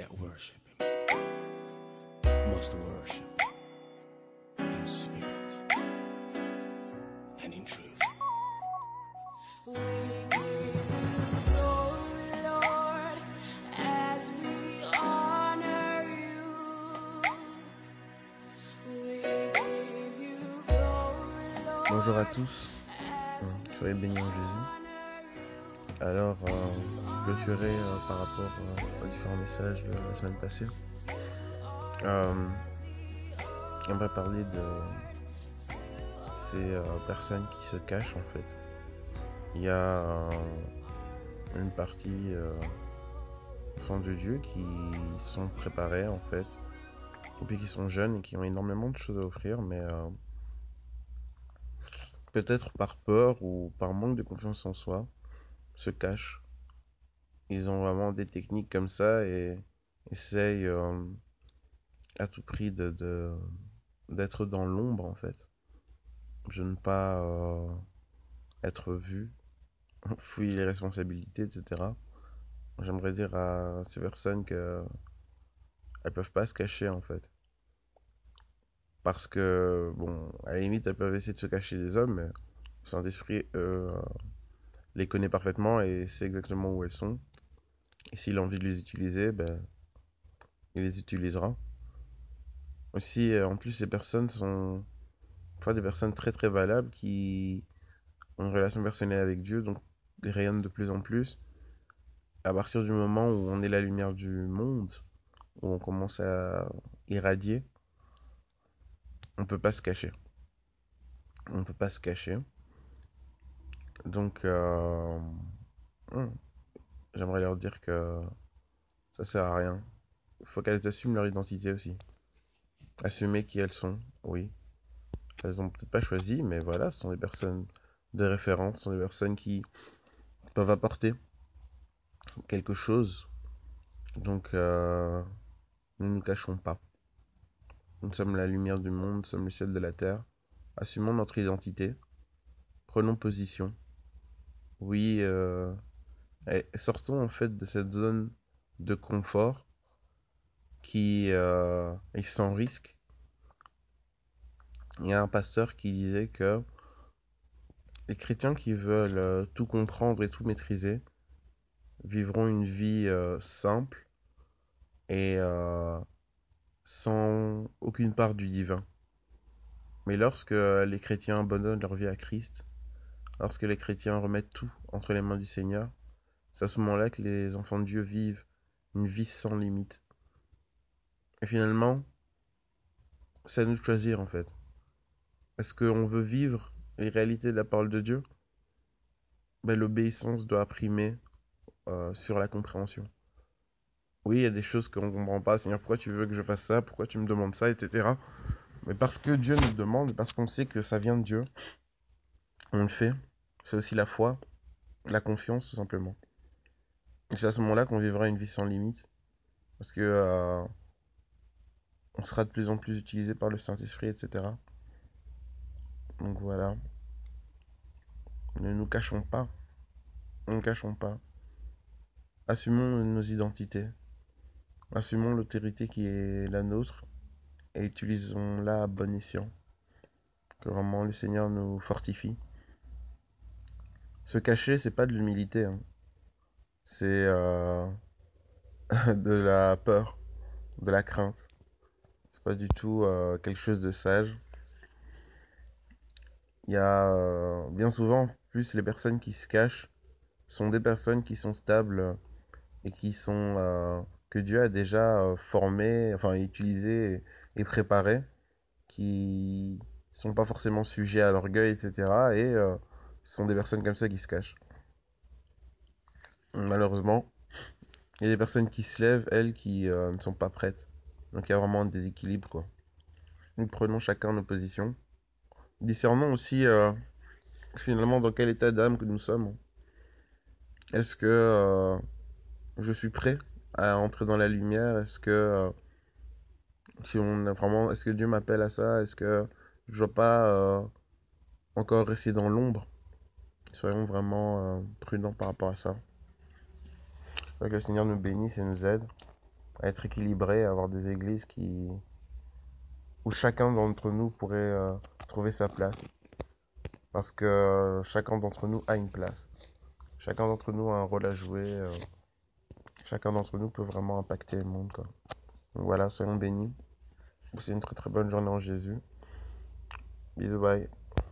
that worship must worship in spirit and in truth. Bonjour à tous, euh, soyez bénis en Jésus. Alors, euh, clôturer euh, par rapport euh, aux différents messages de la semaine passée. Euh, J'aimerais parler de ces personnes qui se cachent en fait. Il y a une partie de Dieu qui sont préparés en fait, et puis qui sont jeunes et qui ont énormément de choses à offrir, mais peut-être par peur ou par manque de confiance en soi, se cachent. Ils ont vraiment des techniques comme ça et essayent euh, à tout prix d'être dans l'ombre en fait. De ne pas euh, être vu, fouiller les responsabilités, etc. J'aimerais dire à ces personnes que elles peuvent pas se cacher en fait. Parce que, bon, à la limite, elles peuvent essayer de se cacher des hommes, mais le Saint-Esprit, eux, les connaît parfaitement et sait exactement où elles sont. Et s'il a envie de les utiliser, ben, il les utilisera. Aussi, euh, en plus, ces personnes sont enfin, des personnes très très valables qui ont une relation personnelle avec Dieu, donc rayonnent de plus en plus. À partir du moment où on est la lumière du monde, où on commence à irradier, on peut pas se cacher. On peut pas se cacher. Donc, euh, hmm, j'aimerais leur dire que ça sert à rien. Il faut qu'elles assument leur identité aussi. Assumer qui elles sont, oui. Elles ont peut-être pas choisi, mais voilà, ce sont des personnes de référence, ce sont des personnes qui peuvent apporter quelque chose. Donc, euh, ne nous cachons pas. Nous sommes la lumière du monde, nous sommes le ciel de la terre. Assumons notre identité. Prenons position. Oui, euh, et sortons en fait de cette zone de confort qui euh, est sans risque. Il y a un pasteur qui disait que les chrétiens qui veulent euh, tout comprendre et tout maîtriser vivront une vie simple et sans aucune part du divin. Mais lorsque les chrétiens abandonnent leur vie à Christ, lorsque les chrétiens remettent tout entre les mains du Seigneur, c'est à ce moment-là que les enfants de Dieu vivent une vie sans limite. Et finalement, c'est à nous de choisir en fait. Est-ce qu'on veut vivre les réalités de la parole de Dieu? Ben, L'obéissance doit primer euh, sur la compréhension. Oui, il y a des choses qu'on ne comprend pas. Seigneur, pourquoi tu veux que je fasse ça? Pourquoi tu me demandes ça? Etc. Mais parce que Dieu nous demande, parce qu'on sait que ça vient de Dieu, on le fait. C'est aussi la foi, la confiance tout simplement. Et c'est à ce moment-là qu'on vivra une vie sans limite. Parce que euh, on sera de plus en plus utilisé par le Saint-Esprit, etc. Donc voilà. Ne nous cachons pas. Ne cachons pas. Assumons nos identités. Assumons l'autorité qui est la nôtre et utilisons-la à bon escient. Que vraiment le Seigneur nous fortifie. Se cacher, c'est pas de l'humilité. hein. C'est euh, de la peur, de la crainte. C'est pas du tout euh, quelque chose de sage. Il y a euh, bien souvent, en plus, les personnes qui se cachent sont des personnes qui sont stables et qui sont que Dieu a déjà formées, enfin utilisées et, préparées, qui sont pas forcément sujets à l'orgueil, etc. Et ce sont des personnes comme ça qui se cachent. Malheureusement, il y a des personnes qui se lèvent, elles, qui euh, ne sont pas prêtes. Donc il y a vraiment un déséquilibre. Nous prenons chacun nos positions. Discernons aussi euh, finalement dans quel état d'âme que nous sommes. Est-ce que euh, je suis prêt à entrer dans la lumière? Est-ce que si on a vraiment, est-ce que Dieu m'appelle à ça? Est-ce que je dois pas encore rester dans l'ombre? Soyons vraiment euh, prudents par rapport à ça. Que le Seigneur nous bénisse et nous aide à être équilibré, à avoir des églises où chacun d'entre nous pourrait euh, trouver sa place. Parce que euh, chacun d'entre nous a une place. Chacun d'entre nous a un rôle à jouer. chacun d'entre nous peut vraiment impacter le monde. Donc voilà, soyons bénis. C'est une très très bonne journée en Jésus. Bisous, bye.